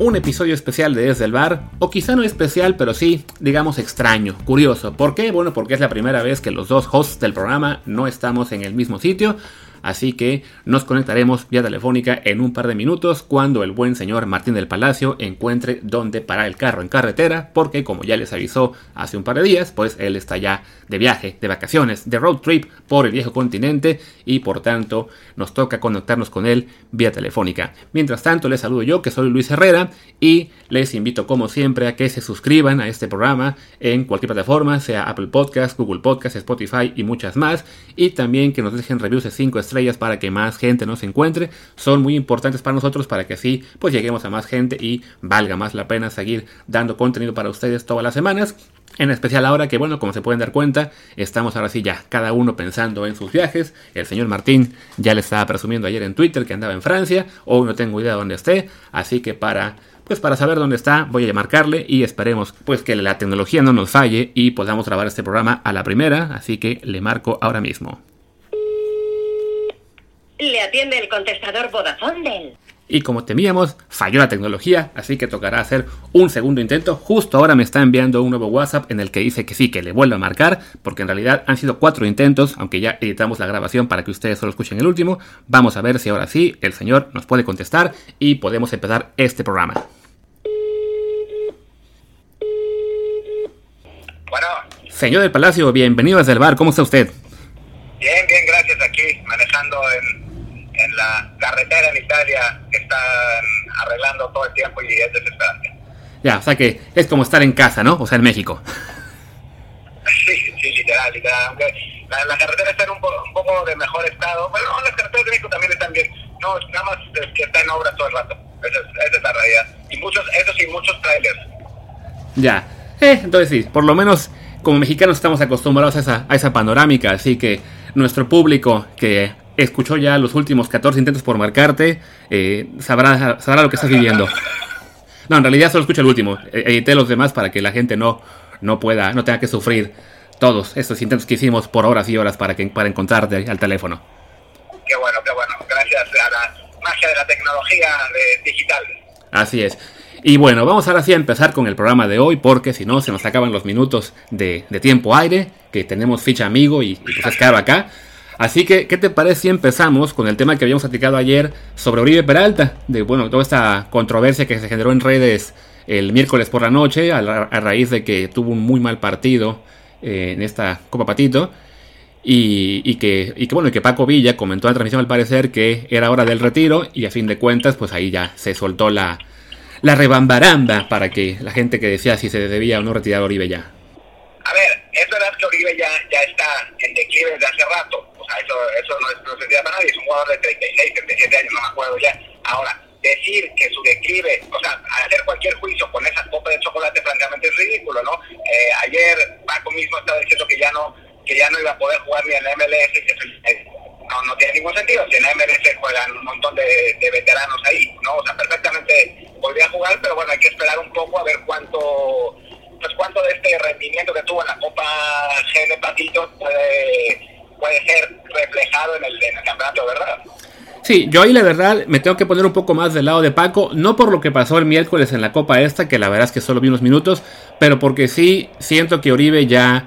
un episodio especial de Desde el Bar, o quizá no especial, pero sí, digamos extraño, curioso. ¿Por qué? Bueno, porque es la primera vez que los dos hosts del programa no estamos en el mismo sitio. Así que nos conectaremos vía telefónica en un par de minutos cuando el buen señor Martín del Palacio encuentre dónde parar el carro en carretera, porque como ya les avisó hace un par de días, pues él está ya de viaje, de vacaciones, de road trip por el viejo continente y por tanto nos toca conectarnos con él vía telefónica. Mientras tanto les saludo yo que soy Luis Herrera y les invito como siempre a que se suscriban a este programa en cualquier plataforma, sea Apple Podcast, Google Podcast, Spotify y muchas más y también que nos dejen reviews de 5 estrellas para que más gente nos encuentre. Son muy importantes para nosotros para que así pues lleguemos a más gente y valga más la pena seguir dando contenido para ustedes todas las semanas. En especial ahora que, bueno, como se pueden dar cuenta, estamos ahora sí ya cada uno pensando en sus viajes. El señor Martín ya le estaba presumiendo ayer en Twitter que andaba en Francia. Hoy no tengo idea de dónde esté. Así que para, pues para saber dónde está, voy a marcarle y esperemos pues que la tecnología no nos falle y podamos grabar este programa a la primera. Así que le marco ahora mismo. Le atiende el contestador Vodafone del. Y como temíamos, falló la tecnología, así que tocará hacer un segundo intento. Justo ahora me está enviando un nuevo WhatsApp en el que dice que sí, que le vuelva a marcar, porque en realidad han sido cuatro intentos, aunque ya editamos la grabación para que ustedes solo escuchen el último. Vamos a ver si ahora sí el señor nos puede contestar y podemos empezar este programa. Bueno, Señor del Palacio, bienvenido desde el bar, ¿cómo está usted? bien, bien, gracias. Aquí manejando en, en la carretera en Italia que están arreglando todo el tiempo y es desesperante. Ya, o sea que es como estar en casa, ¿no? O sea, en México. Sí, sí, literal, literal. Aunque la, la carretera está en un, po- un poco de mejor estado. Bueno, las carreteras de México también están bien. No, nada más es que está en obras todo el rato. Esa es, esa es la realidad. Y muchos, eso sí, muchos trailers. Ya. Eh, entonces sí, por lo menos como mexicanos estamos acostumbrados a esa, a esa panorámica, así que nuestro público que escuchó ya los últimos 14 intentos por marcarte, eh, sabrá, sabrá lo que estás viviendo. No, en realidad solo escucho el último. Eh, Edité los demás para que la gente no, no pueda, no tenga que sufrir todos estos intentos que hicimos por horas y horas para, que, para encontrarte al teléfono. Qué bueno, qué bueno. Gracias a la magia de la tecnología de- digital. Así es. Y bueno, vamos ahora sí a empezar con el programa de hoy, porque si no se nos acaban los minutos de, de tiempo aire, que tenemos ficha amigo y, y pues es caro acá. Así que, ¿qué te parece si empezamos con el tema que habíamos platicado ayer sobre Oribe Peralta? De, bueno, toda esta controversia que se generó en redes el miércoles por la noche, a, raíz de que tuvo un muy mal partido eh, en esta Copa Patito. Y, y que, y que que Paco Villa comentó en la transmisión al parecer que era hora del retiro y a fin de cuentas pues ahí ya se soltó la, la rebambaramba para que la gente que decía si se debía o no retirar a Oribe ya. A ver, es verdad que Oribe ya, ya está en declive desde hace rato. Eso, eso no es no para nadie. Es un jugador de 36, 37 años, no me acuerdo ya. Ahora, decir que su declive, o sea, hacer cualquier juicio con esa copa de chocolate francamente es ridículo, ¿no? Eh, ayer Paco mismo estaba diciendo que ya no que ya no iba a poder jugar ni en la MLS, eh, no, no tiene ningún sentido. Si en la MLS juegan un montón de, de veteranos ahí, ¿no? O sea, perfectamente podría jugar, pero bueno, hay que esperar un poco a ver cuánto pues cuánto de este rendimiento que tuvo en la Copa GN Patito puede, puede ser reflejado en el, campeonato, ¿verdad? Sí, yo ahí la verdad me tengo que poner un poco más del lado de Paco, no por lo que pasó el miércoles en la Copa esta, que la verdad es que solo vi unos minutos, pero porque sí siento que Oribe ya,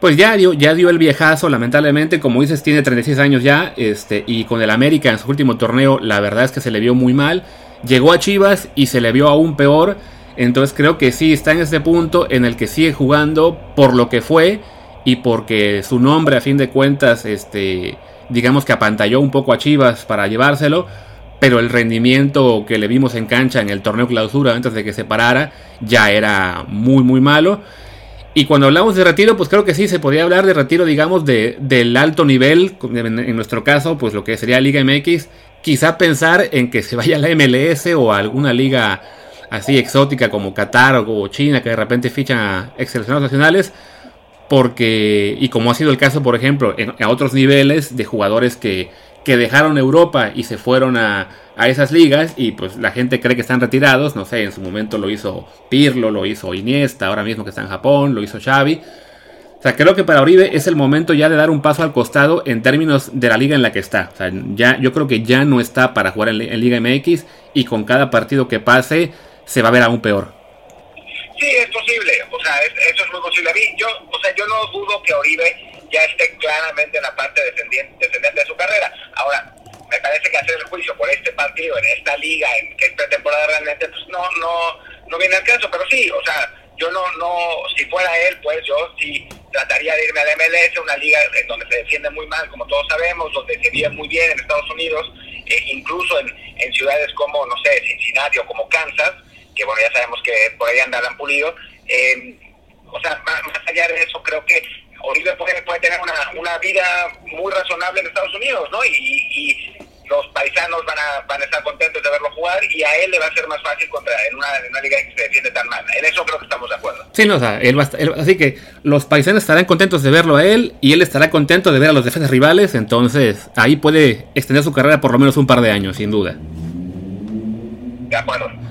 pues ya dio, ya dio el viejazo, lamentablemente, como dices, tiene 36 años ya, este, y con el América en su último torneo, la verdad es que se le vio muy mal, llegó a Chivas y se le vio aún peor, entonces creo que sí está en ese punto en el que sigue jugando por lo que fue y porque su nombre a fin de cuentas, este, digamos que apantalló un poco a Chivas para llevárselo, pero el rendimiento que le vimos en cancha en el torneo clausura antes de que se parara ya era muy muy malo. Y cuando hablamos de retiro, pues creo que sí, se podría hablar de retiro, digamos, de, del alto nivel, en, nuestro caso, pues lo que sería Liga MX, quizá pensar en que se vaya a la MLS o a alguna liga así exótica como Qatar o China, que de repente fichan a seleccionados nacionales, porque, y como ha sido el caso, por ejemplo, en, a otros niveles de jugadores que, que dejaron Europa y se fueron a, a, esas ligas y pues la gente cree que están retirados, no sé, en su momento lo hizo Pirlo, lo hizo Iniesta, ahora mismo que está en Japón, lo hizo Xavi. O sea, creo que para Oribe es el momento ya de dar un paso al costado en términos de la liga en la que está. O sea, ya, yo creo que ya no está para jugar en, en Liga MX y con cada partido que pase se va a ver aún peor. Sí, es posible, o sea, eso es muy posible. A mí, yo, o sea, yo no dudo que Oribe ya esté claramente en la parte descendiente, descendiente de su carrera. Ahora, me parece que hacer el juicio por este partido, en esta liga, en que es pretemporada realmente, pues no, no, no viene al caso, pero sí, o sea, yo no, no, si fuera él, pues yo sí trataría de irme al MLS, una liga en donde se defiende muy mal, como todos sabemos, donde se vive muy bien en Estados Unidos, eh, incluso en, en ciudades como, no sé, Cincinnati o como Kansas, que bueno, ya sabemos que por ahí andarán pulido. Eh, o sea, más, allá de eso, creo que Oribe puede, puede tener una, una vida muy razonable en Estados Unidos, ¿no? Y, los paisanos van a, van a estar contentos de verlo jugar y a él le va a ser más fácil contra en una, en una liga que se defiende tan mal. En eso creo que estamos de acuerdo. Sí, no, o sea, él va a, así que los paisanos estarán contentos de verlo a él y él estará contento de ver a los defensas rivales, entonces ahí puede extender su carrera por lo menos un par de años, sin duda. De acuerdo.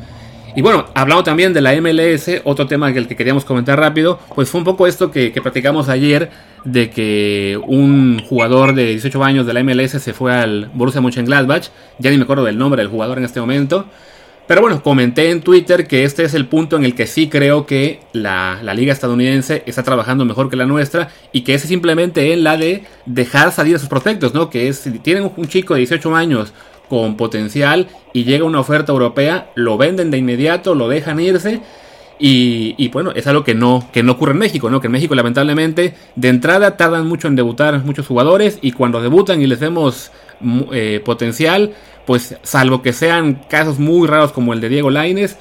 Y bueno, hablando también de la MLS, otro tema que el que queríamos comentar rápido, pues fue un poco esto que, que platicamos ayer, de que un jugador de 18 años de la MLS se fue al Borussia Mönchengladbach, ya ni me acuerdo del nombre del jugador en este momento, pero bueno, comenté en Twitter que este es el punto en el que sí creo que la, la, liga estadounidense está trabajando mejor que la nuestra y que es simplemente en la de dejar salir a sus prospectos, ¿no? Que es, si tienen un chico de 18 años con potencial y llega una oferta europea, lo venden de inmediato, lo dejan irse. Y, bueno, es algo que no, que no ocurre en México, ¿no? Que en México, lamentablemente, de entrada tardan mucho en debutar muchos jugadores. Y cuando debutan y les vemos eh, potencial, pues salvo que sean casos muy raros como el de Diego Laines,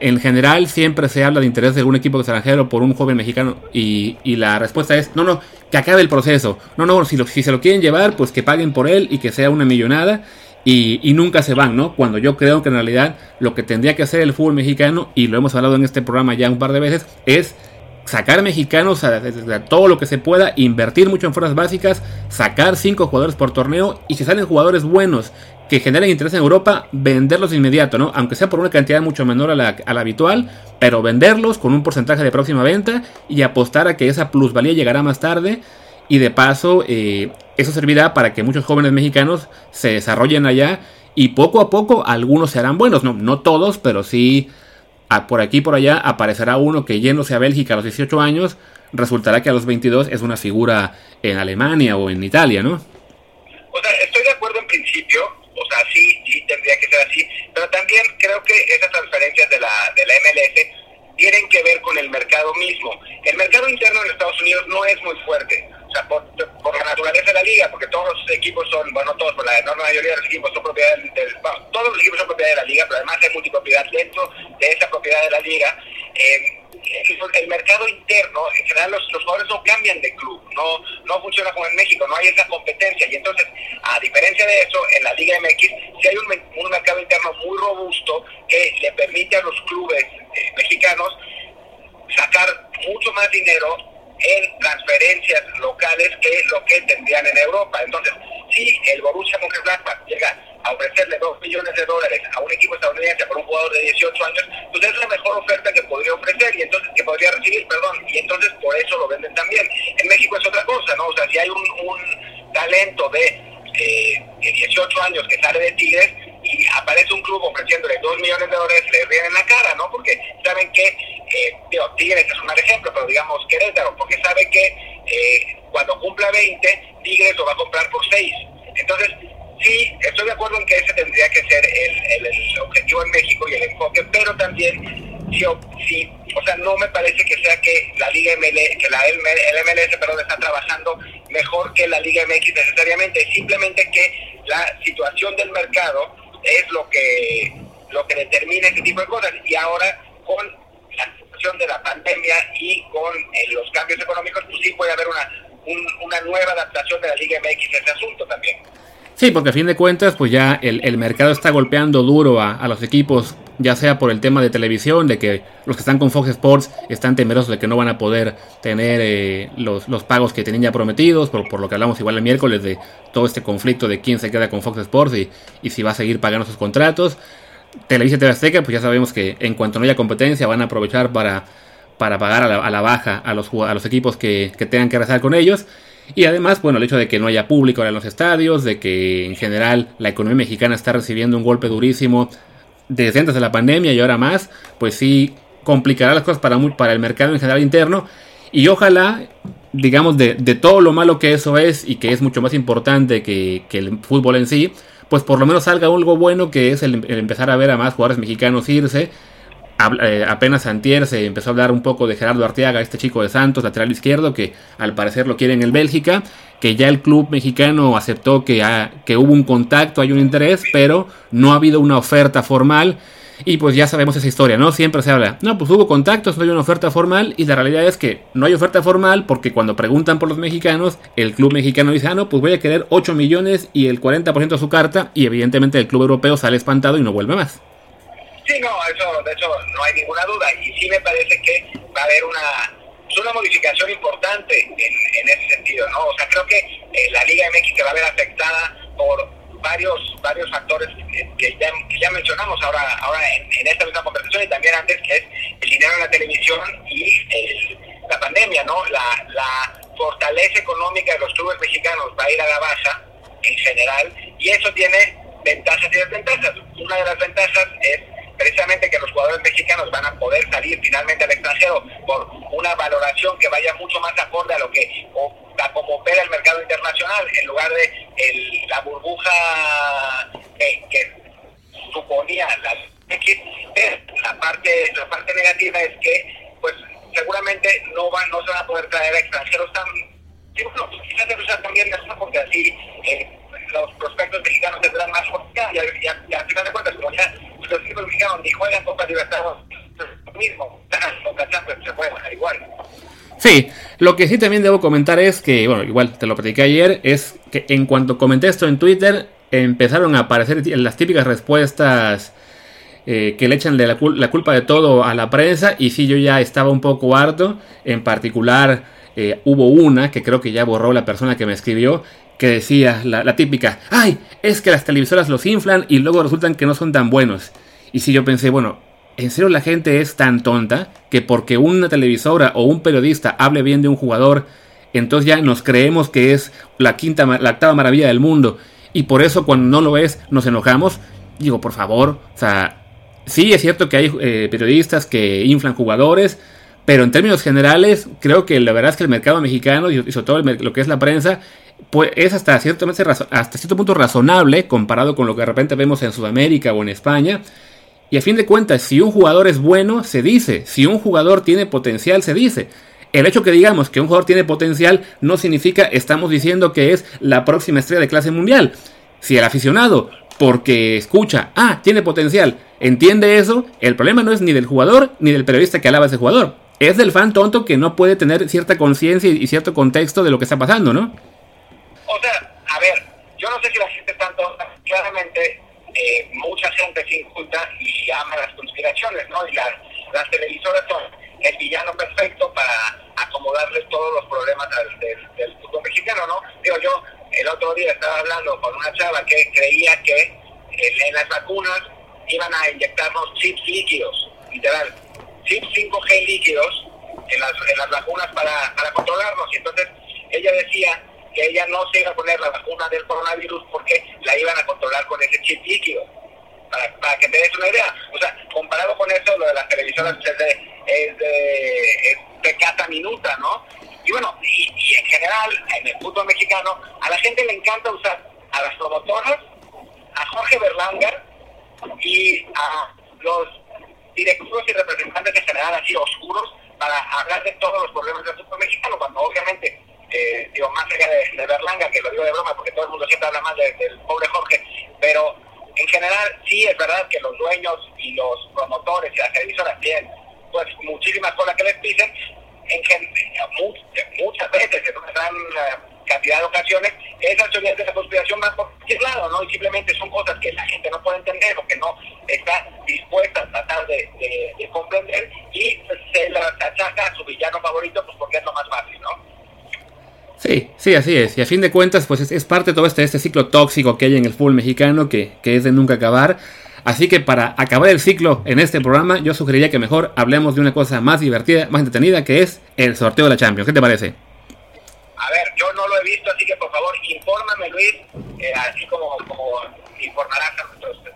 en general siempre se habla de interés de algún equipo extranjero por un joven mexicano y, la respuesta es, no, no, que acabe el proceso. No, no, si se lo quieren llevar, pues que paguen por él y que sea una millonada y, nunca se van, ¿no? Cuando yo creo que en realidad lo que tendría que hacer el fútbol mexicano, y lo hemos hablado en este programa ya un par de veces, es sacar mexicanos a, todo lo que se pueda, invertir mucho en fuerzas básicas, sacar cinco jugadores por torneo y si salen jugadores buenos que generen interés en Europa, venderlos de inmediato, ¿no? Aunque sea por una cantidad mucho menor a la, a la, habitual, pero venderlos con un porcentaje de próxima venta y apostar a que esa plusvalía llegará más tarde y de paso eh, eso servirá para que muchos jóvenes mexicanos se desarrollen allá y poco a poco algunos se harán buenos, no, no todos, pero sí por aquí por allá aparecerá uno que yéndose a Bélgica a los 18 años, resultará que a los 22 es una figura en Alemania o en Italia, ¿no? O sea, estoy de acuerdo en principio, o sea, sí, sí tendría que ser así, pero también creo que esas transferencias de la, de la MLS tienen que ver con el mercado mismo. El mercado interno en Estados Unidos no es muy fuerte o sea, por, la naturaleza de la liga, porque todos los equipos son, bueno, todos, por la enorme mayoría de los equipos son propiedad del, bueno, todos los equipos son propiedad de la liga, pero además hay multipropiedad dentro de esa propiedad de la liga. Eh, el mercado interno, en general los, los, jugadores no cambian de club, no, no funciona como en México, no hay esa competencia y entonces, a diferencia de eso, en la Liga MX sí hay un, un mercado interno muy robusto que le permite a los clubes eh, mexicanos sacar mucho más dinero en transferencias locales que lo que tendrían en Europa. Entonces, si el Borussia Mönchengladbach llega a ofrecerle 2 millones de dólares a un equipo estadounidense por un jugador de 18 años, pues es la mejor oferta que podría ofrecer y entonces que podría recibir, perdón, y entonces por eso lo venden también. En México es otra cosa, ¿no? O sea, si hay un, talento de, eh, de 18 años que sale de Tigres, y aparece un club ofreciéndole 2 millones de dólares, le ríen en la cara, ¿no? Porque saben que, eh, Tigres es un mal ejemplo, pero digamos Querétaro, porque sabe que eh, cuando cumpla 20, Tigres lo va a comprar por 6. Entonces, sí, estoy de acuerdo en que ese tendría que ser el, el, objetivo en México y el enfoque, pero también, sí, sí, o sea, no me parece que sea que la Liga MLS, que la, el, MLS, perdón, está trabajando mejor que la Liga MX necesariamente, simplemente que la situación del mercado es lo que, lo que determina este tipo de cosas. Y ahora, con la situación de la pandemia y con eh, los cambios económicos, pues sí puede haber una, una nueva adaptación de la Liga MX a ese asunto también. Sí, porque a fin de cuentas, pues ya el, el mercado está golpeando duro a, a, los equipos, ya sea por el tema de televisión, de que los que están con Fox Sports están temerosos de que no van a poder tener eh, los, los, pagos que tenían ya prometidos, por, por, lo que hablamos igual el miércoles de todo este conflicto de quién se queda con Fox Sports y, y si va a seguir pagando sus contratos. Televisa TV Azteca, pues ya sabemos que en cuanto no haya competencia van a aprovechar para, para pagar a la, baja a los, a los equipos que, que tengan que rezar con ellos. Y además, bueno, el hecho de que no haya público en los estadios, de que en general la economía mexicana está recibiendo un golpe durísimo, desde antes de la pandemia y ahora más, pues sí complicará las cosas para, para el mercado en general interno. Y ojalá, digamos, de, todo lo malo que eso es y que es mucho más importante que, el fútbol en sí, pues por lo menos salga algo bueno que es el, empezar a ver a más jugadores mexicanos irse. Eh, apenas Antier se empezó a hablar un poco de Gerardo Arteaga, este chico de Santos, lateral izquierdo, que al parecer lo quieren en Bélgica, que ya el club mexicano aceptó que, que hubo un contacto, hay un interés, pero no ha habido una oferta formal. Y pues ya sabemos esa historia, ¿no? Siempre se habla, no, pues hubo contactos, no hay una oferta formal y la realidad es que no hay oferta formal porque cuando preguntan por los mexicanos, el club mexicano dice, ah, no, pues voy a querer 8 millones y el 40% de su carta y evidentemente el club europeo sale espantado y no vuelve más. Sí, no, eso, de hecho no hay ninguna duda y sí me parece que va a haber una una modificación importante en, ese sentido, ¿no? O sea, creo que eh, la Liga MX se va a ver afectada por varios varios factores que ya, mencionamos ahora ahora en, esta misma conversación y también antes, que es el dinero en la televisión y la pandemia, ¿no? La, la fortaleza económica de los clubes mexicanos va a ir a la baja en general y eso tiene ventajas y desventajas. Una de las ventajas es precisamente que los jugadores mexicanos van a poder salir finalmente al extranjero por una valoración que vaya mucho más acorde a lo que a como opera el mercado internacional en lugar de la burbuja que, suponía la la parte la parte negativa es que pues seguramente no van no se van a poder traer extranjeros tan sí, bueno, quizás también porque así eh, los prospectos mexicanos tendrán más oportunidad y, y, al final de cuentas como ya los equipos mexicanos ni juegan Copa Libertadores lo mismo Copa Champions se puede bajar igual. Sí, lo que sí también debo comentar es que, bueno, igual te lo platiqué ayer, es que en cuanto comenté esto en Twitter, empezaron a aparecer las típicas respuestas eh, que le echan de la, la, culpa de todo a la prensa, y sí, yo ya estaba un poco harto, en particular eh, hubo una que creo que ya borró la persona que me escribió, que decía la, típica, ay, es que las televisoras los inflan y luego resultan que no son tan buenos. Y si yo pensé, bueno, ¿en serio la gente es tan tonta que porque una televisora o un periodista hable bien de un jugador, entonces ya nos creemos que es la quinta, la octava maravilla del mundo y por eso cuando no lo es nos enojamos? Digo, por favor, o sea, sí es cierto que hay eh, periodistas que inflan jugadores, pero en términos generales, creo que la verdad es que el mercado mexicano y sobre todo lo que es la prensa pues es hasta cierto, punto razonable comparado con lo que de repente vemos en Sudamérica o en España. Y a fin de cuentas, si un jugador es bueno, se dice. Si un jugador tiene potencial, se dice. El hecho que digamos que un jugador tiene potencial no significa estamos diciendo que es la próxima estrella de clase mundial. Si el aficionado, porque escucha, ah, tiene potencial, entiende eso, el problema no es ni del jugador ni del periodista que alaba a ese jugador. Es del fan tonto que no puede tener cierta conciencia y cierto contexto de lo que está pasando, ¿no? O sea, a ver, yo no sé si la gente tanto, claramente eh, mucha gente se inculta y ama las conspiraciones, ¿no? Y las, las televisoras son el villano perfecto para acomodarles todos los problemas del, del, fútbol mexicano, ¿no? Digo, yo el otro día estaba hablando con una chava que creía que en, las vacunas iban a inyectarnos chips líquidos, literal, chips 5G líquidos en las, en las vacunas para, para controlarnos. Y entonces ella decía que ella no se iba a poner la vacuna del coronavirus porque la iban a controlar con ese chip líquido. Para, para que te des una idea. O sea, comparado con eso, lo de las televisoras es de, es de, es cata minuta, ¿no? Y bueno, y, en general, en el fútbol mexicano, a la gente le encanta usar a las promotoras, a Jorge Berlanga y a los directivos y representantes de general así oscuros para hablar de todos los problemas del fútbol mexicano, cuando obviamente eh, digo, más allá de, Berlanga, que lo digo de broma porque todo el mundo siempre habla más del pobre Jorge, pero en general sí es verdad que los dueños y los promotores y las televisoras tienen pues muchísimas cosas que les pisen, en, muchas veces, en una gran eh, cantidad de ocasiones, esas teorías de la conspiración van por cualquier lado, ¿no? Y simplemente son cosas que la gente no puede entender o que no está dispuesta a tratar de, comprender y se las achaca a su villano favorito, pues porque es lo más fácil, ¿no? Sí, sí, así es. Y a fin de cuentas, pues es, parte de todo este, este ciclo tóxico que hay en el fútbol mexicano que, es de nunca acabar. Así que para acabar el ciclo en este programa, yo sugeriría que mejor hablemos de una cosa más divertida, más entretenida, que es el sorteo de la Champions. ¿Qué te parece? A ver, yo no lo he visto, así que por favor, infórmame, Luis, eh, así como, como informarás a nuestros.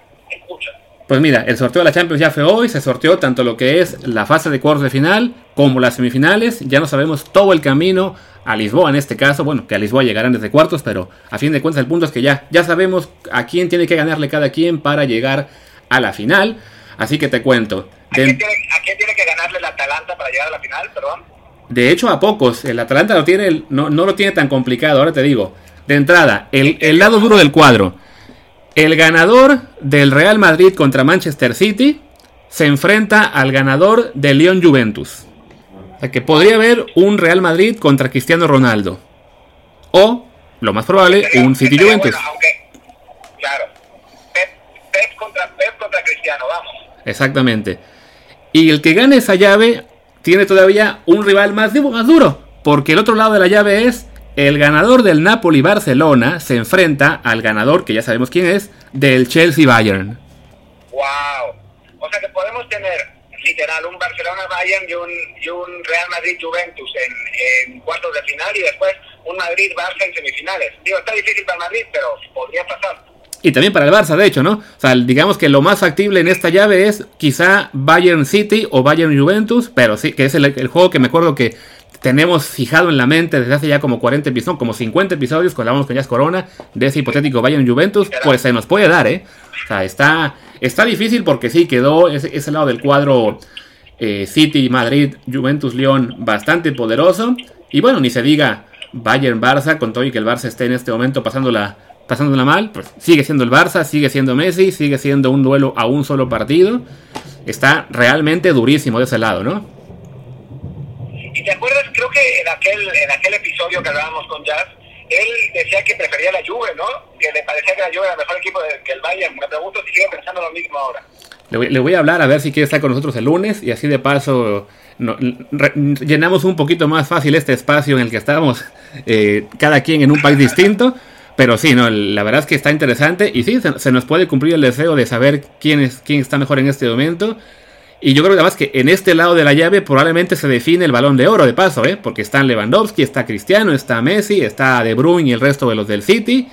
Pues mira, el sorteo de la Champions ya fue hoy, se sorteó tanto lo que es la fase de cuartos de final como las semifinales, ya no sabemos todo el camino a Lisboa en este caso, bueno, que a Lisboa llegarán desde cuartos, pero a fin de cuentas el punto es que ya, ya sabemos a quién tiene que ganarle cada quien para llegar a la final, así que te cuento. ¿A, quién tiene, ¿a quién tiene que ganarle el Atalanta para llegar a la final, perdón? De hecho, a pocos. El Atalanta lo tiene, no, no, lo tiene tan complicado. Ahora te digo. De entrada, el, el, lado duro del cuadro. El ganador del Real Madrid contra Manchester City se enfrenta al ganador de León Juventus. O sea que podría haber un Real Madrid contra Cristiano Ronaldo. O, lo más probable, Sería- un City Juventus. bueno, aunque, claro. Pep, Pep contra Pep contra Cristiano, vamos. Exactamente. Y el que gane esa llave tiene todavía un rival más, más duro. Porque el otro lado de la llave es el ganador del Napoli-Barcelona se enfrenta al ganador, que ya sabemos quién es, del Chelsea-Bayern. Wow. O sea que podemos tener literal un Barcelona Bayern y un, y un Real Madrid Juventus en, en cuartos de final y después un Madrid Barça en semifinales. Digo, está difícil para Madrid, pero podría pasar. Y también para el Barça, de hecho, ¿no? O sea, digamos que lo más factible en esta llave es quizá Bayern City o Bayern Juventus, pero sí, que es el, el juego que me acuerdo que tenemos fijado en la mente desde hace ya como 40 episodios, como 50 episodios, cuando hablamos con Jazz Corona, de ese hipotético Bayern Juventus, pues se nos puede dar, ¿eh? O sea, está, está difícil porque sí, quedó ese, ese lado del cuadro eh, City, Madrid, Juventus, León bastante poderoso. Y bueno, ni se diga Bayern, Barça, con todo y que el Barça esté en este momento pasándola, pasándola mal, pues sigue siendo el Barça, sigue siendo Messi, sigue siendo un duelo a un solo partido. Está realmente durísimo de ese lado, ¿no? Y te acuerdas, creo que en aquel, en aquel episodio que hablábamos con Jazz, él decía que prefería la Juve, ¿no? Que le parecía que la Juve era mejor equipo que el Bayern. Me pregunto si sigue pensando lo mismo ahora. Le voy, le voy a hablar a ver si quiere estar con nosotros el lunes y así de paso no- re- llenamos un poquito más fácil este espacio en el que estábamos eh, cada quien en un país distinto. Pero sí, no, la verdad es que está interesante y sí, se, se nos puede cumplir el deseo de saber quién, es, quién está mejor en este momento. Y yo creo además que en este lado de la llave probablemente se define el balón de oro de paso, ¿eh? porque están Lewandowski, está Cristiano, está Messi, está De Bruyne y el resto de los del City.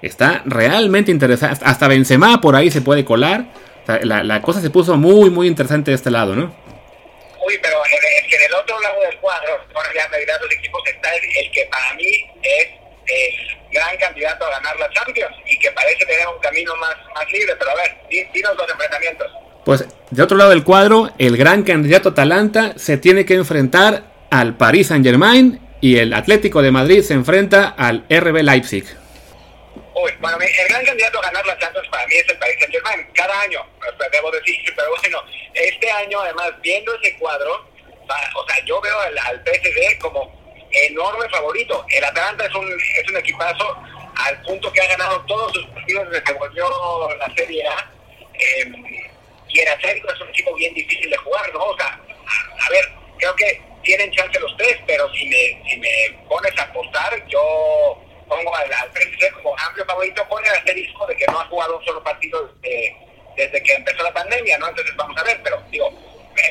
Está realmente interesante. Hasta Benzema por ahí se puede colar. O sea, la, la cosa se puso muy, muy interesante de este lado, ¿no? Uy, pero en- es que en el otro lado del cuadro, ahora ya me dirán los equipos, está el, el que para mí es el gran candidato a ganar la Champions y que parece tener un camino más, más libre. Pero a ver, di- dinos los enfrentamientos. Pues de otro lado del cuadro, el gran candidato Atalanta se tiene que enfrentar al Paris Saint Germain y el Atlético de Madrid se enfrenta al RB Leipzig. Uy, bueno, el gran candidato a ganar la Champions para mí es el Paris Saint Germain, cada año, debo decir, pero bueno, este año además, viendo ese cuadro, o sea, yo veo al, al como enorme favorito. El Atalanta es un, es un equipazo al punto que ha ganado todos sus partidos desde que volvió la Serie A. Eh, el Atlético es un equipo bien difícil de jugar, ¿no? O sea, a, ver, creo que tienen chance los tres, pero si me, si me pones a apostar, yo pongo al, al PSG como amplio favorito con el asterisco de que no ha jugado un solo partido desde, desde que empezó la pandemia, ¿no? Entonces vamos a ver, pero digo,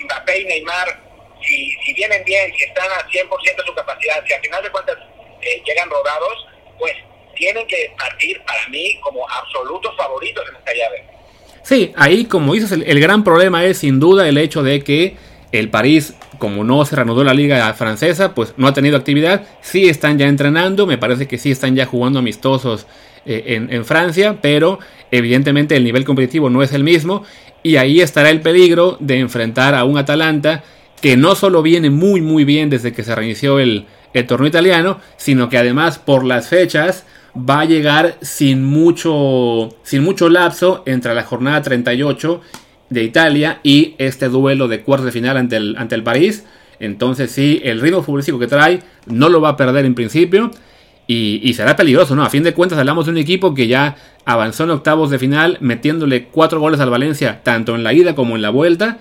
Mbappé y Neymar, si, si vienen bien, si están a 100% de su capacidad, si al final de cuentas eh, llegan rodados, pues tienen que partir para mí como absolutos favoritos en esta llave. Sí, ahí como dices, el, gran problema es sin duda el hecho de que el París, como no se reanudó la liga francesa, pues no ha tenido actividad. Sí están ya entrenando, me parece que sí están ya jugando amistosos eh, en, en Francia, pero evidentemente el nivel competitivo no es el mismo. Y ahí estará el peligro de enfrentar a un Atalanta que no solo viene muy muy bien desde que se reinició el, el torneo italiano, sino que además por las fechas va a llegar sin mucho, sin mucho lapso entre la jornada 38 de Italia y este duelo de cuartos de final ante el, ante el París. Entonces sí, el ritmo futbolístico que trae no lo va a perder en principio y, y será peligroso, ¿no? A fin de cuentas hablamos de un equipo que ya avanzó en octavos de final metiéndole cuatro goles al Valencia, tanto en la ida como en la vuelta,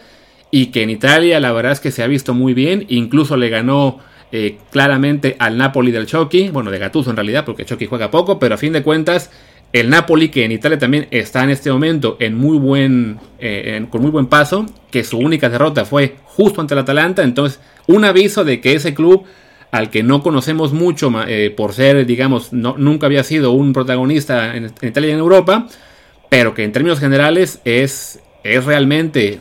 y que en Italia la verdad es que se ha visto muy bien, incluso le ganó eh, claramente al Napoli del Chucky, bueno, de Gattuso en realidad, porque Chucky juega poco, pero a fin de cuentas, el Napoli, que en Italia también está en este momento en muy buen, eh, en- con muy buen paso, que su única derrota fue justo ante el Atalanta, entonces un aviso de que ese club al que no conocemos mucho eh, por ser, digamos, no- nunca había sido un protagonista en, Italia y en Europa, pero que en términos generales es es realmente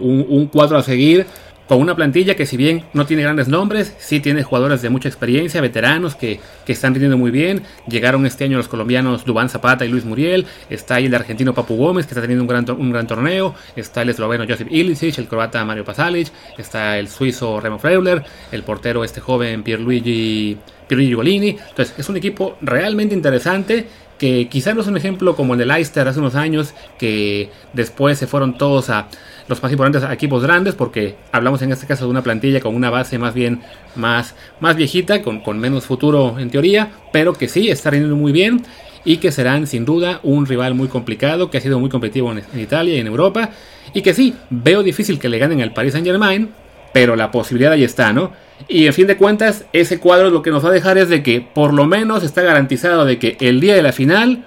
un, un cuadro a seguir con una plantilla que si bien no tiene grandes nombres, sí tiene jugadores de mucha experiencia, veteranos que, están rindiendo muy bien. Llegaron este año los colombianos Dubán Zapata y Luis Muriel. Está ahí el argentino Papu Gómez, que está teniendo un gran, un gran torneo. Está el esloveno Josip Ilicic, el croata Mario Pasalic. Está el suizo Remo Freuler, el portero este joven Pierluigi, Pierluigi Golini. Entonces, es un equipo realmente interesante que quizás no es un ejemplo como el de Leicester hace unos años, que después se fueron todos a los más importantes equipos grandes, porque hablamos en este caso de una plantilla con una base más bien más, más viejita, con, con menos futuro en teoría, pero que sí está rindiendo muy bien y que serán sin duda un rival muy complicado, que ha sido muy competitivo en, Italia y en Europa, y que sí, veo difícil que le ganen al Paris Saint Germain, pero la posibilidad ahí está, ¿no? Y en fin de cuentas, ese cuadro lo que nos va a dejar es de que por lo menos está garantizado de que el día de la final,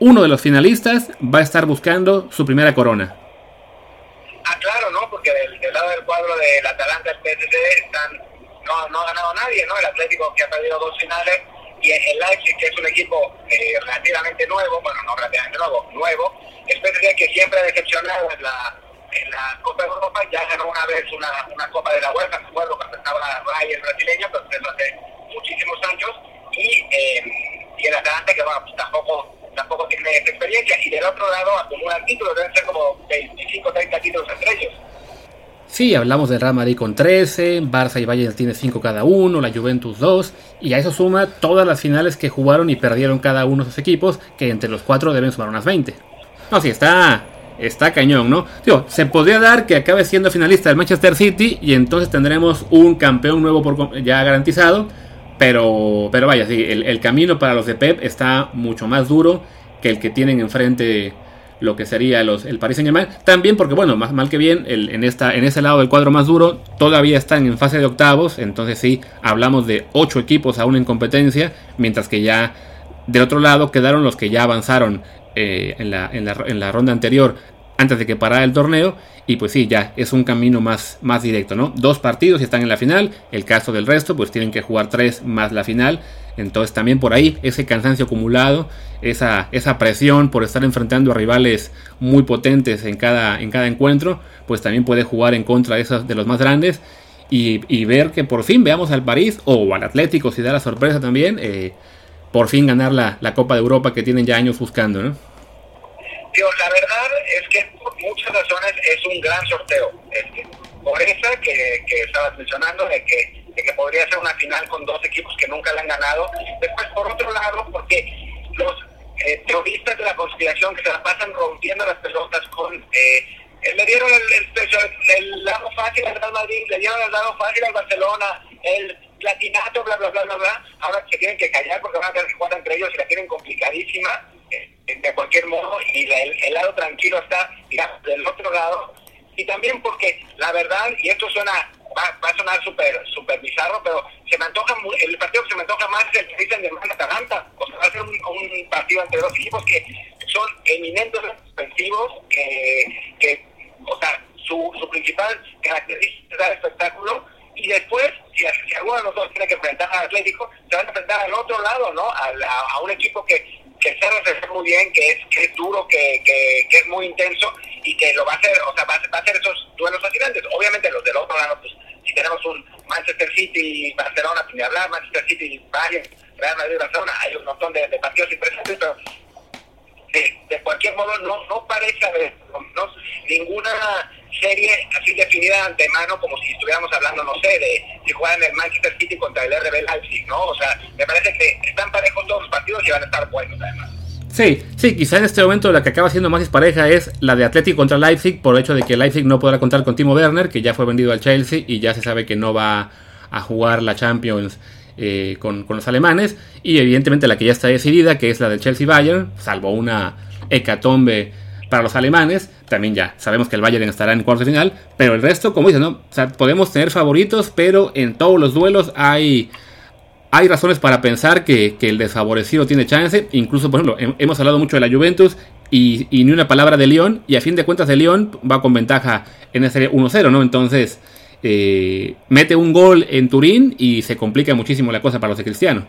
uno de los finalistas va a estar buscando su primera corona. Porque del, lado del cuadro del Atalanta, el PSG, están, no, no ha ganado nadie, ¿no? El Atlético que ha perdido dos finales y el Leipzig, que es un equipo eh, relativamente nuevo, bueno, no relativamente nuevo, nuevo, el PSG que siempre ha decepcionado en la en la Copa de Europa ya ganó una vez una, una Copa de la UEFA, me acuerdo cuando estaba Ray el brasileño, pero eso hace muchísimos años, y, eh, y el Atalanta que bueno, pues tampoco, tampoco tiene esa experiencia, y del otro lado acumulan títulos, deben ser como 25 30 títulos entre ellos. Sí, hablamos de Real Madrid con 13, Barça y Bayern tiene 5 cada uno, la Juventus 2, y a eso suma todas las finales que jugaron y perdieron cada uno de sus equipos, que entre los cuatro deben sumar unas 20. No, sí, está, está cañón, ¿no? Digo, se podría dar que acabe siendo finalista del Manchester City y entonces tendremos un campeón nuevo ya garantizado. Pero, pero vaya, sí, el, camino para los de Pep está mucho más duro que el que tienen enfrente lo que sería los, el Paris Saint Germain. También porque, bueno, más mal que bien, el, en, esta, en ese lado del cuadro más duro todavía están en fase de octavos. Entonces sí, hablamos de ocho equipos aún en competencia. Mientras que ya del otro lado quedaron los que ya avanzaron eh, en, la, en, la, en, la, ronda anterior antes de que parara el torneo. Y pues sí, ya es un camino más, más directo, ¿no? Dos partidos y están en la final. El caso del resto, pues tienen que jugar tres más la final. Entonces también por ahí ese cansancio acumulado, esa, esa presión por estar enfrentando a rivales muy potentes en cada, en cada encuentro, pues también puede jugar en contra de, esos, de los más grandes. Y, ver que por fin veamos al París o al Atlético si da la sorpresa también. Eh, por fin ganar la, la Copa de Europa que tienen ya años buscando, ¿no? Digo, la verdad es que por muchas razones es un gran sorteo. por esa que, que estabas mencionando, de que, de que podría ser una final con dos equipos que nunca la han ganado. Después, por otro lado, porque los eh, de la conspiración que se la pasan rompiendo las pelotas con... Eh, le dieron el, el, lado fácil al Real Madrid, le dieron el lado fácil al Barcelona, el platinato, bla, bla, bla, bla, bla. Ahora se tienen que callar porque van a tener que jugar entre ellos y la tienen complicadísima de cualquier modo y el, lado tranquilo está, digamos, del otro lado. Y también porque la verdad, y esto suena, va, va a sonar súper super bizarro, pero se me antoja, el partido que se me antoja más es el que dicen de Atalanta. O sea, va a ser un, partido entre dos equipos que son eminentes ofensivos, que, que o sea, su, su principal característica es dar espectáculo y después, si, alguno de los dos tiene que enfrentar al Atlético, se van a enfrentar al otro lado, ¿no? A, a, un equipo que, que sabe hacer muy bien, que es, que es duro, que, que, que, es muy intenso y que lo va a hacer, o sea, va, va a hacer esos duelos fascinantes. Obviamente los del otro lado, pues si tenemos un Manchester City, Barcelona, sin hablar, Manchester City, Bayern, Real Madrid, Barcelona, hay un montón de, de partidos interesantes, pero de, cualquier modo no, no parece haber no, ninguna serie así definida de antemano como si estuviéramos hablando, no sé, de si juegan el Manchester City contra el RB Leipzig, ¿no? O sea, me parece que están parejos todos los partidos y van a estar buenos además. Sí, sí, quizá en este momento la que acaba siendo más dispareja es la de Atlético contra Leipzig, por el hecho de que Leipzig no podrá contar con Timo Werner, que ya fue vendido al Chelsea y ya se sabe que no va a jugar la Champions eh, con, los alemanes, y evidentemente la que ya está decidida, que es la del Chelsea Bayern, salvo una hecatombe para los alemanes, también ya sabemos que el Bayern estará en cuarto final, pero el resto, como dicen, ¿no? O sea, podemos tener favoritos, pero en todos los duelos hay, hay razones para pensar que, que el desfavorecido tiene chance. Incluso, por ejemplo, hemos hablado mucho de la Juventus y, y, ni una palabra de León, y a fin de cuentas de León va con ventaja en ese 1-0, ¿no? Entonces, eh, mete un gol en Turín y se complica muchísimo la cosa para los de Cristiano.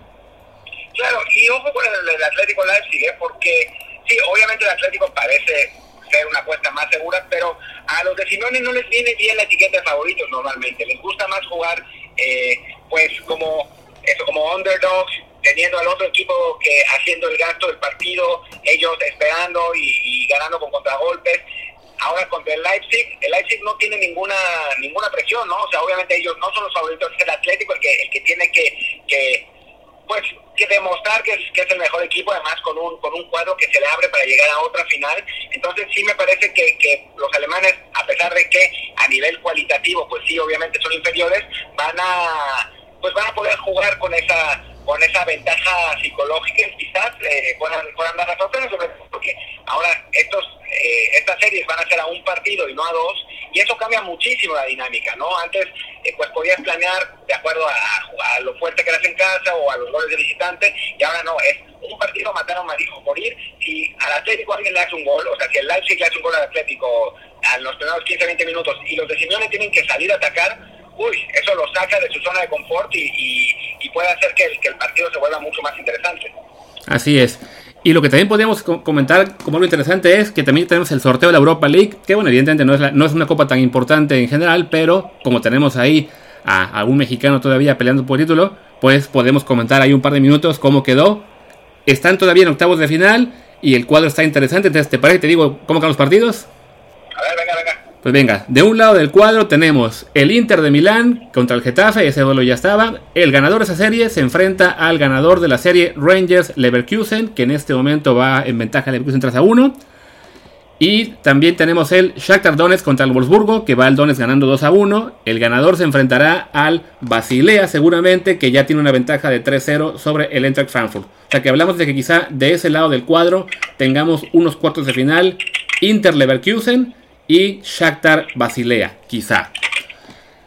Claro, y ojo con el, el Atlético Leipzig, ¿eh? porque sí, obviamente el Atlético parece ser una apuesta más segura, pero a los de Simeone no les viene bien la etiqueta de favoritos normalmente, les gusta más jugar eh, pues como eso como underdogs, teniendo al otro equipo que haciendo el gasto del partido, ellos esperando y, ganando con contragolpes. Ahora contra el Leipzig, el Leipzig no tiene ninguna ninguna presión, ¿no? O sea, obviamente ellos no son los favoritos, es el Atlético el que, el que tiene que, que pues que demostrar que es, que es el mejor equipo, además con un, con un cuadro que se le abre para llegar a otra final. Entonces sí me parece que, que los alemanes, a pesar de que a nivel cualitativo, pues sí, obviamente son inferiores, van a pues van a poder jugar con esa con esa ventaja psicológica quizás eh, puedan, puedan dar la sorpresa porque ahora estos eh, estas series van a ser a un partido y no a dos y eso cambia muchísimo la dinámica no antes eh, pues podías planear de acuerdo a, lo fuerte que eras en casa o a los goles de visitante y ahora no es un partido matar a un marido morir si al Atlético alguien le hace un gol o sea si el Leipzig le hace un gol al Atlético a los primeros 15-20 minutos y los de Simeone tienen que salir a atacar uy, eso lo saca de su zona de confort y, puede hacer que el, que el partido se vuelva mucho más interesante. Así es. Y lo que también podríamos comentar como algo interesante es que también tenemos el sorteo de la Europa League, que bueno, evidentemente no es, no es una copa tan importante en general, pero como tenemos ahí a algún mexicano todavía peleando por el título, pues podemos comentar ahí un par de minutos cómo quedó. Están todavía en octavos de final y el cuadro está interesante, entonces te parece, te digo cómo quedan los partidos. A ver, venga, venga. Pues venga, de un lado del cuadro tenemos el Inter de Milán contra el Getafe, ese duelo ya estaba. El ganador de esa serie se enfrenta al ganador de la serie Rangers Leverkusen, que en este momento va en ventaja Leverkusen 3 a 1. Y también tenemos el Shakhtar Donetsk contra el Wolfsburgo, que va el Donetsk ganando 2 a 1. El ganador se enfrentará al Basilea, seguramente, que ya tiene una ventaja de 3-0 sobre el Eintracht Frankfurt. O sea que hablamos de que quizá de ese lado del cuadro tengamos unos cuartos de final Inter Leverkusen y Shakhtar Basilea, quizá.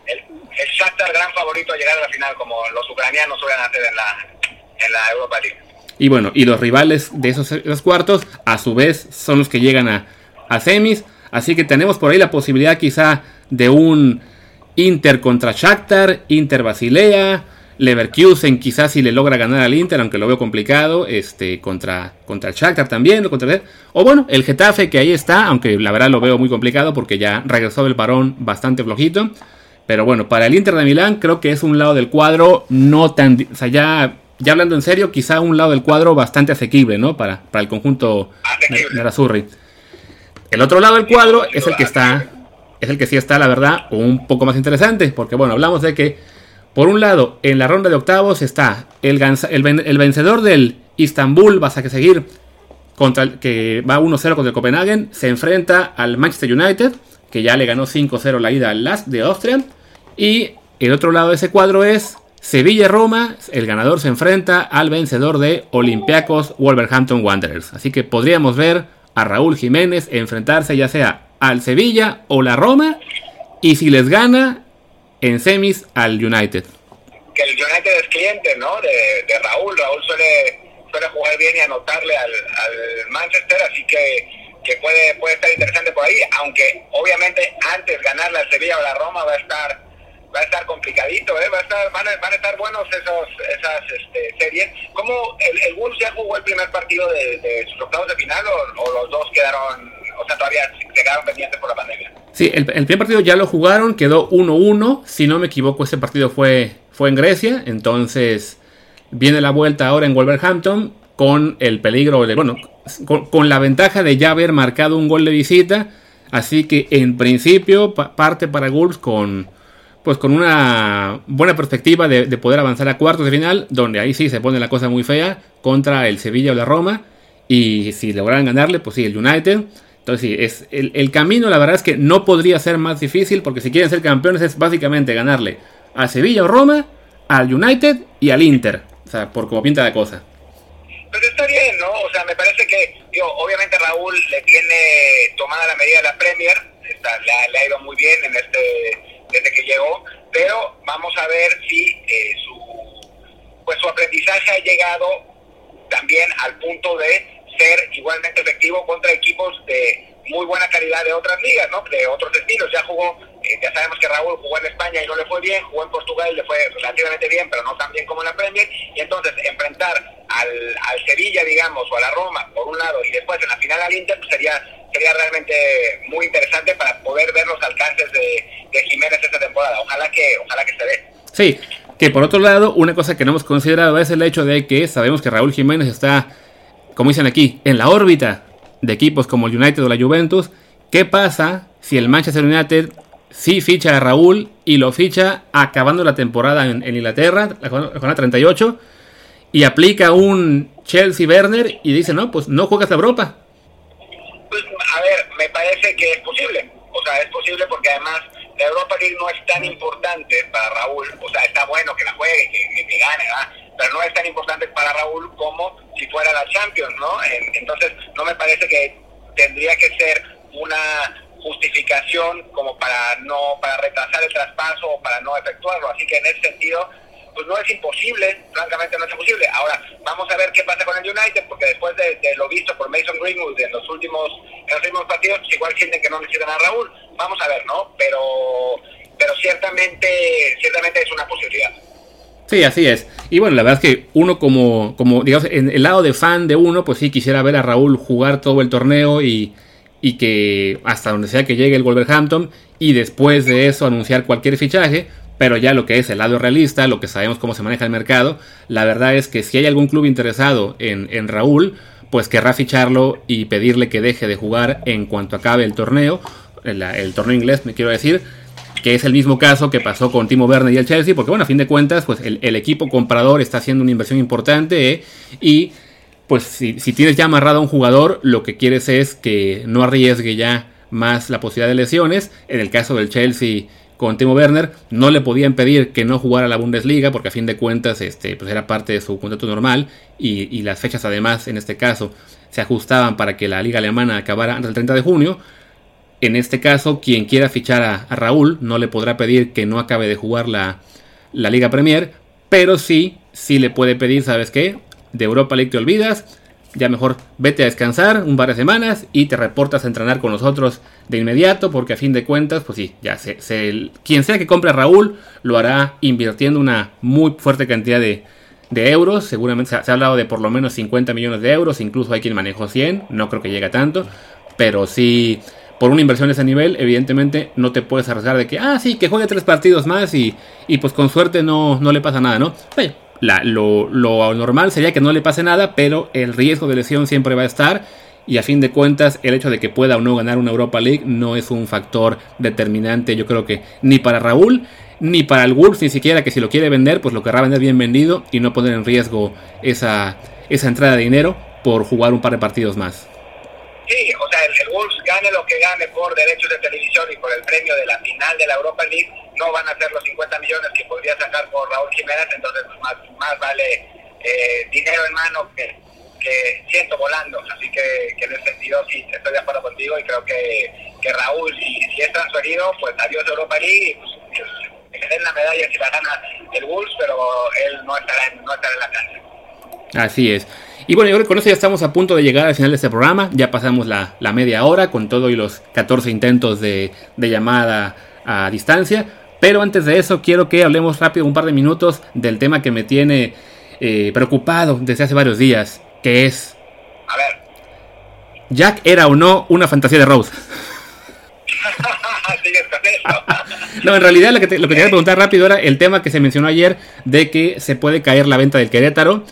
El, el, Shakhtar gran favorito a llegar a la final, como los ucranianos suelen hacer en la, en la Europa League. Y bueno, y los rivales de esos, esos cuartos, a su vez, son los que llegan a, a semis. Así que tenemos por ahí la posibilidad quizá de un Inter contra Shakhtar, Inter Basilea, Leverkusen quizás si le logra ganar al Inter, aunque lo veo complicado, este, contra, contra el Shakhtar también, o, contra, o bueno, el Getafe que ahí está, aunque la verdad lo veo muy complicado porque ya regresó del parón bastante flojito. Pero bueno, para el Inter de Milán creo que es un lado del cuadro no tan... O sea, ya, ya hablando en serio, quizá un lado del cuadro bastante asequible, ¿no? Para, para el conjunto de Razurri. El otro lado del cuadro es el que está... Es el que sí está, la verdad, un poco más interesante. Porque bueno, hablamos de que por un lado, en la ronda de octavos está el, el, vencedor del Istanbul, vas a que seguir, contra el, que va 1-0 contra el Copenhagen, se enfrenta al Manchester United, que ya le ganó 5-0 la ida al Last de Austria. Y el otro lado de ese cuadro es Sevilla-Roma, el ganador se enfrenta al vencedor de Olympiacos Wolverhampton Wanderers. Así que podríamos ver a Raúl Jiménez enfrentarse ya sea al Sevilla o la Roma. Y si les gana, en semis al United. Que el United es cliente, ¿no? De, Raúl. Raúl suele, suele jugar bien y anotarle al, Manchester, así que, que puede, puede estar interesante por ahí, aunque obviamente antes ganarle al Sevilla o la Roma va a estar va a estar complicadito, ¿eh? va a estar, van, a, van estar buenos esos, esas este, series. ¿Cómo el, el Wolves ya jugó el primer partido de, de sus octavos de final o los dos quedaron o sea, todavía quedaron pendientes por la pandemia. Sí, el, primer partido ya lo jugaron, quedó 1-1. Si no me equivoco, ese partido fue, fue en Grecia. Entonces, viene la vuelta ahora en Wolverhampton con el peligro, de, bueno, con, la ventaja de ya haber marcado un gol de visita. Así que en principio parte para Wolves con, pues con una buena perspectiva de, de, poder avanzar a cuartos de final, donde ahí sí se pone la cosa muy fea contra el Sevilla o la Roma. Y si lograran ganarle, pues sí, el United. Entonces sí, es, el, camino la verdad es que no podría ser más difícil porque si quieren ser campeones es básicamente ganarle a Sevilla o Roma, al United y al Inter. O sea, por como pinta la cosa. Pero está bien, ¿no? O sea, me parece que, digo, obviamente Raúl le tiene tomada la medida de la Premier, está, le, ha, ido muy bien en este desde que llegó, pero vamos a ver si eh, su, pues su aprendizaje ha llegado también al punto de ser igualmente efectivo contra equipos de muy buena calidad de otras ligas, ¿no? De otros estilos. Ya jugó, eh, ya sabemos que Raúl jugó en España y no le fue bien, jugó en Portugal y le fue relativamente bien, pero no tan bien como en la Premier. Y entonces enfrentar al, al Sevilla, digamos, o a la Roma, por un lado, y después en la final al Inter, pues sería, sería realmente muy interesante para poder ver los alcances de, de Jiménez esta temporada. Ojalá que, ojalá que se dé. Sí, que por otro lado, una cosa que no hemos considerado es el hecho de que sabemos que Raúl Jiménez está, como dicen aquí, en la órbita de equipos como el United o la Juventus. ¿Qué pasa si el Manchester United sí ficha a Raúl y lo ficha acabando la temporada en, en Inglaterra, la jornada 38, y aplica un Chelsea Werner y dice, no, pues no juegas a Europa? Pues, a ver, me parece que es posible. O sea, es posible porque además la Europa League no es tan importante para Raúl. O sea, está bueno que la juegue, que, que, gane, ¿verdad? pero no es tan importante para Raúl como si fuera la Champions, ¿no? Entonces, no me parece que tendría que ser una justificación como para no para retrasar el traspaso o para no efectuarlo. Así que en ese sentido, pues no es imposible, francamente no es imposible. Ahora, vamos a ver qué pasa con el United, porque después de, de lo visto por Mason Greenwood en los últimos en los últimos partidos, pues igual sienten que no necesitan a Raúl. Vamos a ver, ¿no? Pero pero ciertamente ciertamente es una posibilidad. Sí, así es. Y bueno, la verdad es que uno como, como, digamos, en el lado de fan de uno, pues sí quisiera ver a Raúl jugar todo el torneo y, y que hasta donde sea que llegue el Wolverhampton y después de eso anunciar cualquier fichaje, pero ya lo que es el lado realista, lo que sabemos cómo se maneja el mercado, la verdad es que si hay algún club interesado en, en Raúl, pues querrá ficharlo y pedirle que deje de jugar en cuanto acabe el torneo, el, torneo inglés, me quiero decir, que es el mismo caso que pasó con Timo Werner y el Chelsea, porque bueno, a fin de cuentas, pues el, equipo comprador está haciendo una inversión importante ¿eh? y pues si, si, tienes ya amarrado a un jugador, lo que quieres es que no arriesgue ya más la posibilidad de lesiones. En el caso del Chelsea con Timo Werner, no le podían pedir que no jugara la Bundesliga, porque a fin de cuentas este, pues era parte de su contrato normal y, y las fechas además, en este caso, se ajustaban para que la liga alemana acabara antes del 30 de junio. En este caso, quien quiera fichar a, Raúl no le podrá pedir que no acabe de jugar la, la, Liga Premier, pero sí, sí le puede pedir, ¿sabes qué? De Europa League te olvidas, ya mejor vete a descansar un par de semanas y te reportas a entrenar con nosotros de inmediato, porque a fin de cuentas, pues sí, ya se, quien sea que compre a Raúl lo hará invirtiendo una muy fuerte cantidad de, de euros, seguramente se, se ha hablado de por lo menos 50 millones de euros, incluso hay quien manejó 100, no creo que llegue a tanto, pero sí por una inversión de ese nivel, evidentemente no te puedes arriesgar de que, ah, sí, que juegue tres partidos más y, y pues con suerte no, no le pasa nada, ¿no? La, lo, lo, normal sería que no le pase nada, pero el riesgo de lesión siempre va a estar. Y a fin de cuentas, el hecho de que pueda o no ganar una Europa League no es un factor determinante, yo creo que ni para Raúl, ni para el Wolves, ni siquiera que si lo quiere vender, pues lo querrá vender bien vendido y no poner en riesgo esa, esa entrada de dinero por jugar un par de partidos más. Sí, o sea, el, el, Wolves gane lo que gane por derechos de televisión y por el premio de la final de la Europa League, no van a ser los 50 millones que podría sacar por Raúl Jiménez, entonces pues, más, más vale eh, dinero en mano que, que siento volando. Así que, que, en ese sentido sí estoy de acuerdo contigo y creo que, que Raúl, si, es transferido, pues adiós Europa League y pues, que le den la medalla si la gana el Wolves, pero él no estará no estará en la cancha. Así es. Y bueno, yo creo que con eso ya estamos a punto de llegar al final de este programa. Ya pasamos la, la media hora con todo y los 14 intentos de, de, llamada a distancia. Pero antes de eso, quiero que hablemos rápido un par de minutos del tema que me tiene eh, preocupado desde hace varios días. Que es... A ver. ¿Jack era o no una fantasía de Rose? no, en realidad lo que, te, lo que te quería preguntar rápido era el tema que se mencionó ayer de que se puede caer la venta del Querétaro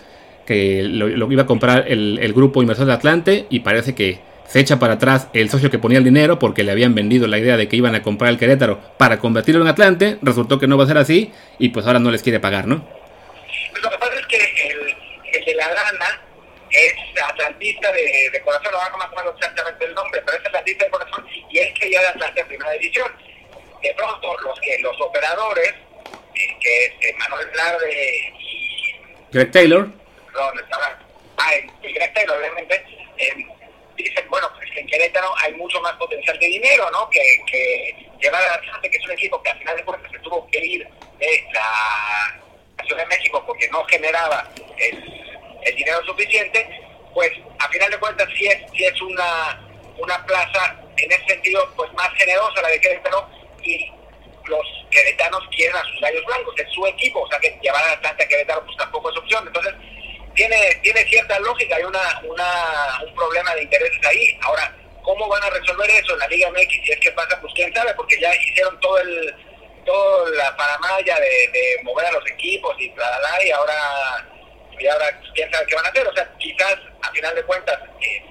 que lo, lo, iba a comprar el, el, grupo inversor de Atlante y parece que se echa para atrás el socio que ponía el dinero porque le habían vendido la idea de que iban a comprar el Querétaro para convertirlo en Atlante, resultó que no va a ser así y pues ahora no les quiere pagar, ¿no? Pues lo que pasa es que el, el de la gana es atlantista de, de corazón, no me acuerdo exactamente el nombre, pero es atlantista de corazón y es que ya de Atlante en primera división. De pronto los que los operadores, eh, que es eh, Manuel Blarde y Greg Taylor, donde estaba ah, en Querétaro, obviamente, eh, dicen, bueno, pues en Querétaro hay mucho más potencial de dinero, ¿no? Que, que llevar a Atlante, que es un equipo que al final de cuentas se tuvo que ir de la Ciudad de México porque no generaba el, el dinero suficiente, pues a final de cuentas sí es, sí es una, una plaza en ese sentido pues más generosa la de Querétaro y los queretanos quieren a sus gallos blancos, es su equipo, o sea que llevar a Atlante a Querétaro pues tampoco es opción, entonces tiene, tiene cierta lógica, hay una, una, un problema de intereses ahí. Ahora, ¿cómo van a resolver eso en la Liga MX? Si es que pasa, pues quién sabe, porque ya hicieron todo el toda la paramaya de, de mover a los equipos y bla, y ahora, y ahora pues, quién sabe qué van a hacer. O sea, quizás, a final de cuentas, eh,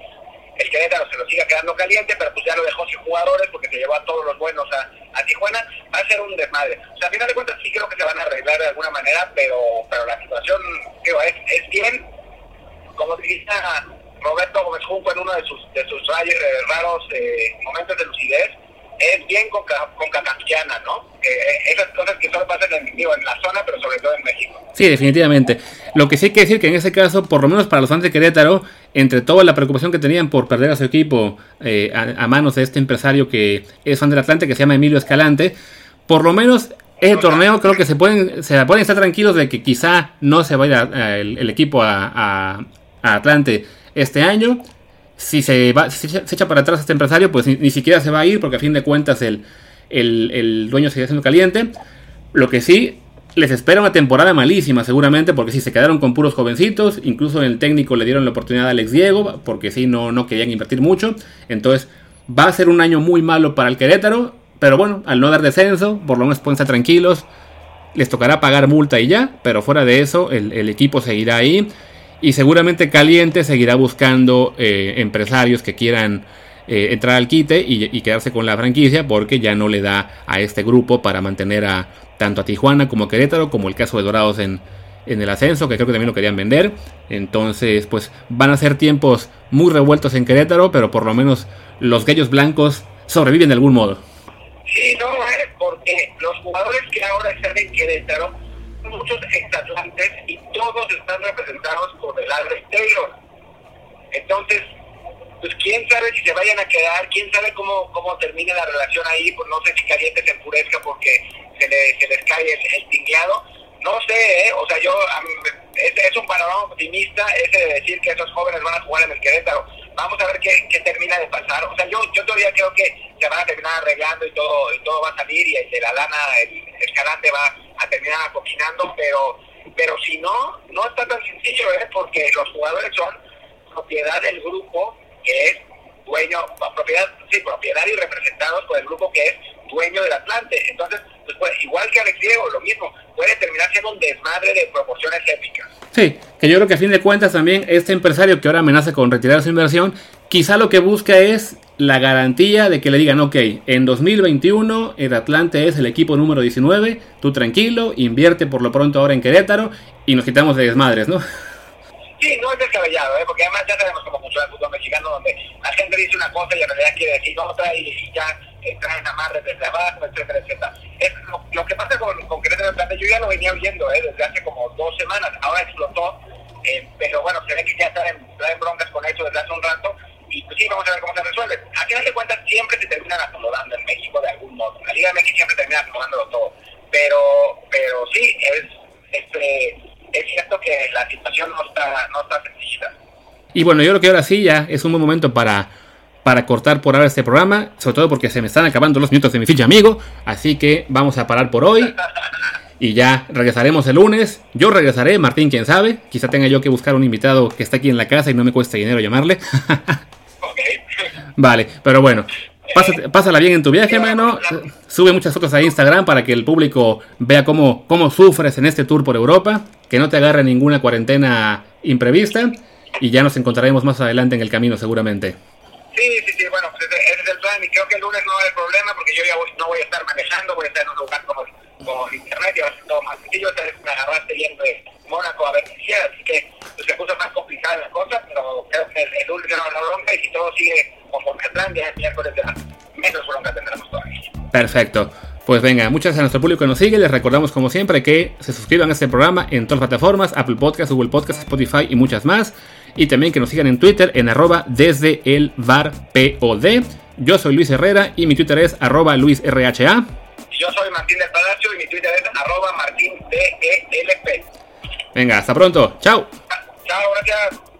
el Querétaro se lo siga quedando caliente, pero pues ya lo dejó sin jugadores porque se llevó a todos los buenos a, a Tijuana, va a ser un desmadre. O sea, a final de cuentas sí creo que se van a arreglar de alguna manera, pero pero la situación es, es bien, como diría Roberto Gómez Junco en uno de sus, de sus eh, raros eh, momentos de lucidez, es bien con, con ¿no? Eh, esas cosas que solo pasan en, digo, en la zona, pero sobre todo en México. Sí, definitivamente. Lo que sí hay que decir que en ese caso, por lo menos para los fans de Querétaro, entre toda la preocupación que tenían por perder a su equipo eh, a, a, manos de este empresario que es fan del Atlante, que se llama Emilio Escalante, por lo menos el torneo creo que se pueden, se pueden estar tranquilos de que quizá no se vaya a, el, el, equipo a, a, a Atlante este año si se, va, se echa para atrás este empresario, pues ni, siquiera se va a ir, porque a fin de cuentas el, el, el dueño sigue siendo caliente. Lo que sí, les espera una temporada malísima seguramente, porque si se quedaron con puros jovencitos, incluso en el técnico le dieron la oportunidad a Alex Diego, porque si no, no querían invertir mucho. Entonces va a ser un año muy malo para el Querétaro, pero bueno, al no dar descenso, por lo menos estar tranquilos. Les tocará pagar multa y ya, pero fuera de eso, el, el equipo seguirá ahí. Y seguramente Caliente seguirá buscando eh, empresarios que quieran eh, entrar al quite y, quedarse con la franquicia porque ya no le da a este grupo para mantener a tanto a Tijuana como a Querétaro, como el caso de Dorados en, en el ascenso, que creo que también lo querían vender. Entonces, pues van a ser tiempos muy revueltos en Querétaro, pero por lo menos los gallos blancos sobreviven de algún modo. Sí, no, eh, porque los jugadores que ahora están en Querétaro muchos exatlantes y todos están representados por el Alex Taylor. Entonces, pues quién sabe si se vayan a quedar, quién sabe cómo, cómo termine la relación ahí, pues no sé si Caliente se enfurezca porque se, le, se les cae el, el tinglado. No sé, ¿eh? o sea, yo, es, es, un panorama optimista ese de decir que esos jóvenes van a jugar en el Querétaro. Vamos a ver qué, qué termina de pasar. O sea, yo, yo todavía creo que se van a terminar arreglando y todo, y todo va a salir y el de la lana, el escalante va a terminar cocinando, pero pero si no, no está tan sencillo, ¿eh? porque los jugadores son propiedad del grupo que es dueño, propiedad, sí, propiedad y representados por el grupo que es dueño del Atlante. Entonces, pues, pues, igual que Alex Diego, lo mismo, puede terminar siendo un desmadre de proporciones épicas. Sí, que yo creo que a fin de cuentas también este empresario que ahora amenaza con retirar su inversión, quizá lo que busca es la garantía de que le digan, ok, en 2021 el Atlante es el equipo número 19, tú tranquilo, invierte por lo pronto ahora en Querétaro y nos quitamos de desmadres, ¿no? Sí, no es descabellado, ¿eh? porque además ya sabemos cómo funciona el fútbol mexicano, donde la gente dice una cosa y en realidad quiere decir otra y ya traen amarres desde abajo, etcétera, etcétera. Es lo, que pasa con, con Querétaro Atlante, yo ya lo venía oyendo ¿eh? desde hace como dos semanas, ahora explotó, eh, pero bueno, se ve que ya traen, traen broncas con eso desde hace un rato y pues sí, vamos a ver cómo se resuelve. A final de cuentas, siempre se terminan acomodando en México de algún modo. La Liga de México siempre termina acomodándolo todo. Pero, pero sí, es, este, es cierto que la situación no está, no está sencilla. Y bueno, yo creo que ahora sí ya es un buen momento para, para cortar por ahora este programa, sobre todo porque se me están acabando los minutos de mi ficha amigo, así que vamos a parar por hoy. Y ya regresaremos el lunes. Yo regresaré, Martín, quién sabe. Quizá tenga yo que buscar un invitado que está aquí en la casa y no me cueste dinero llamarle. Vale, pero bueno. Pásate, pásala bien en tu viaje, mano. Sube muchas fotos a Instagram para que el público vea cómo, cómo sufres en este tour por Europa. Que no te agarre ninguna cuarentena imprevista. Y ya nos encontraremos más adelante en el camino, seguramente. Sí, sí, sí. Bueno, pues ese, es el plan. Y creo que el lunes no va a haber problema porque yo ya voy, no voy a estar manejando. Voy a estar en un lugar como, como internet y va a ser todo más sencillo. Me agarraste yendo de Mónaco a ver si Así que se puso más complicada la cosa. Pero creo que el, el no. Y si todo sigue conforme al plan, ya el miércoles ya menos bronca tendremos todavía. Perfecto. Pues venga, muchas gracias a nuestro público que nos sigue. Les recordamos como siempre que se suscriban a este programa en todas las plataformas, Apple Podcast, Google Podcast, Spotify y muchas más. Y también que nos sigan en Twitter en arroba desde el bar POD. Yo soy Luis Herrera y mi Twitter es arroba LuisRHA. Yo soy Martín del Palacio y mi Twitter es arroba martindelp. Venga, hasta pronto. Chao. Chao, gracias.